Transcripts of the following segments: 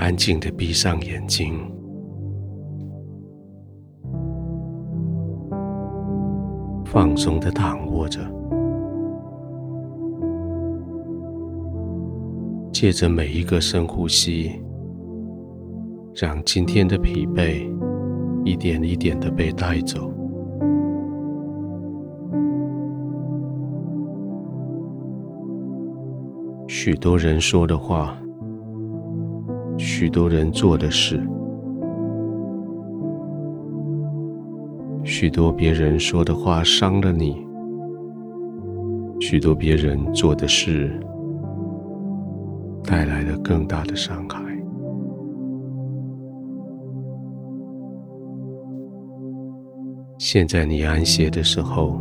安静的闭上眼睛，放松的躺卧着，借着每一个深呼吸，让今天的疲惫一点一点的被带走。许多人说的话，许多人做的事，许多别人说的话伤了你，许多别人做的事带来了更大的伤害。现在你安歇的时候。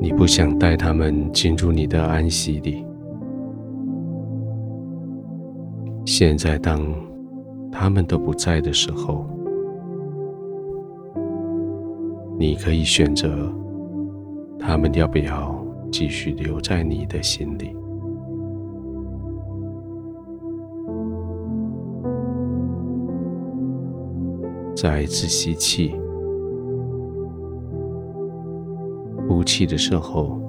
你不想带他们进入你的安息里。现在，当他们都不在的时候，你可以选择他们要不要继续留在你的心里。再一次吸气。呼气的时候，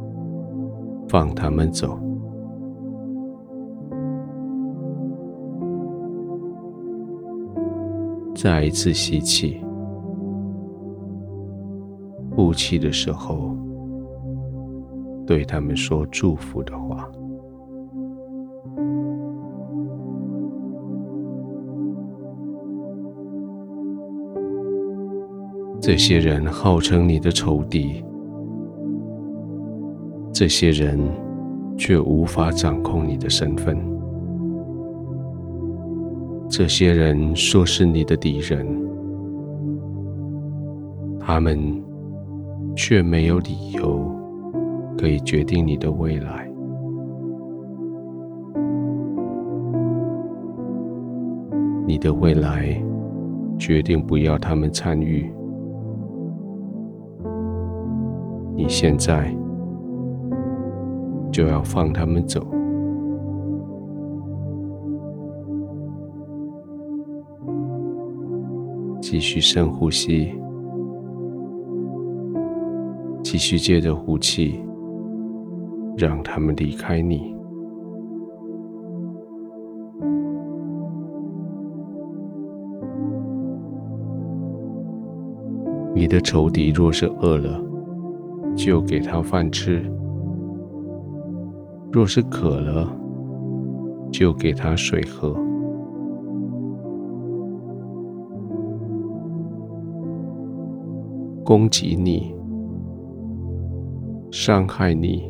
放他们走。再一次吸气，呼气的时候，对他们说祝福的话。这些人号称你的仇敌。这些人却无法掌控你的身份。这些人说是你的敌人，他们却没有理由可以决定你的未来。你的未来决定不要他们参与。你现在。就要放他们走。继续深呼吸，继续接着呼气，让他们离开你。你的仇敌若是饿了，就给他饭吃。若是渴了，就给他水喝。攻击你、伤害你，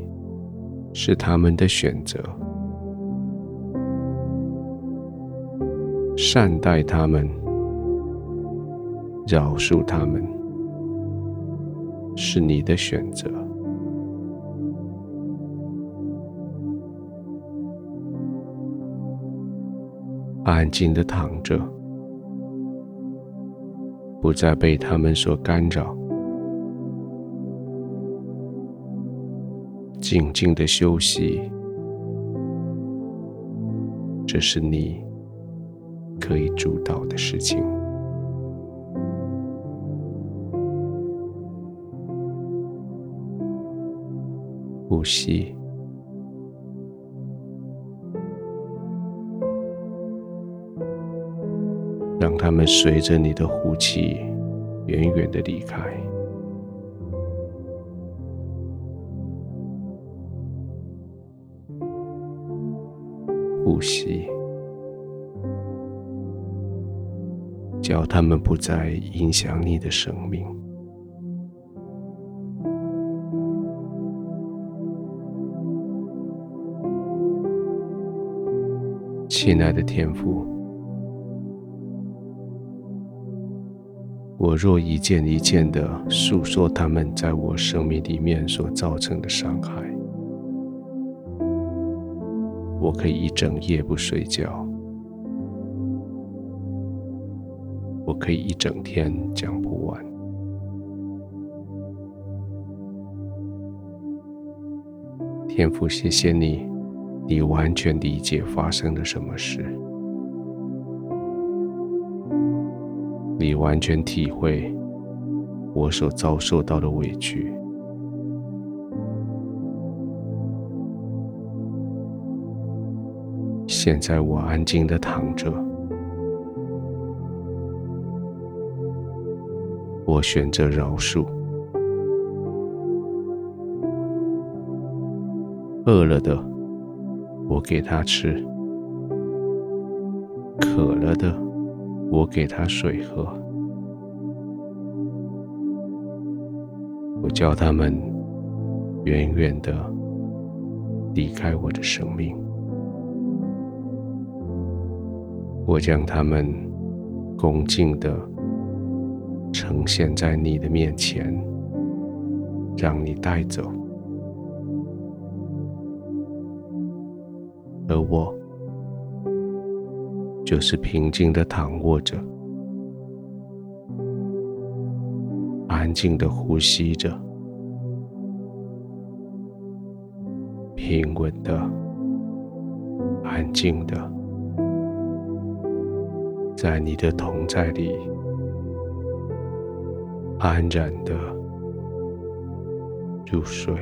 是他们的选择；善待他们、饶恕他们，是你的选择。安静的躺着，不再被他们所干扰，静静的休息，这是你可以主导的事情。呼吸。让他们随着你的呼气，远远的离开。呼吸，叫他们不再影响你的生命。亲爱的天父。我若一件一件的诉说他们在我生命里面所造成的伤害，我可以一整夜不睡觉，我可以一整天讲不完。天父，谢谢你你完全理解发生了什么事，你完全体会我所遭受到的委屈。现在我安静的躺着，我选择饶恕。饿了的，我给他吃；渴了的，我给他水喝。我叫他们远远的离开我的生命。我将他们恭敬的呈现在你的面前，让你带走，而我就是平静的躺卧着，安静的呼吸着，平稳的，安静的。在你的同在里，安然的入睡。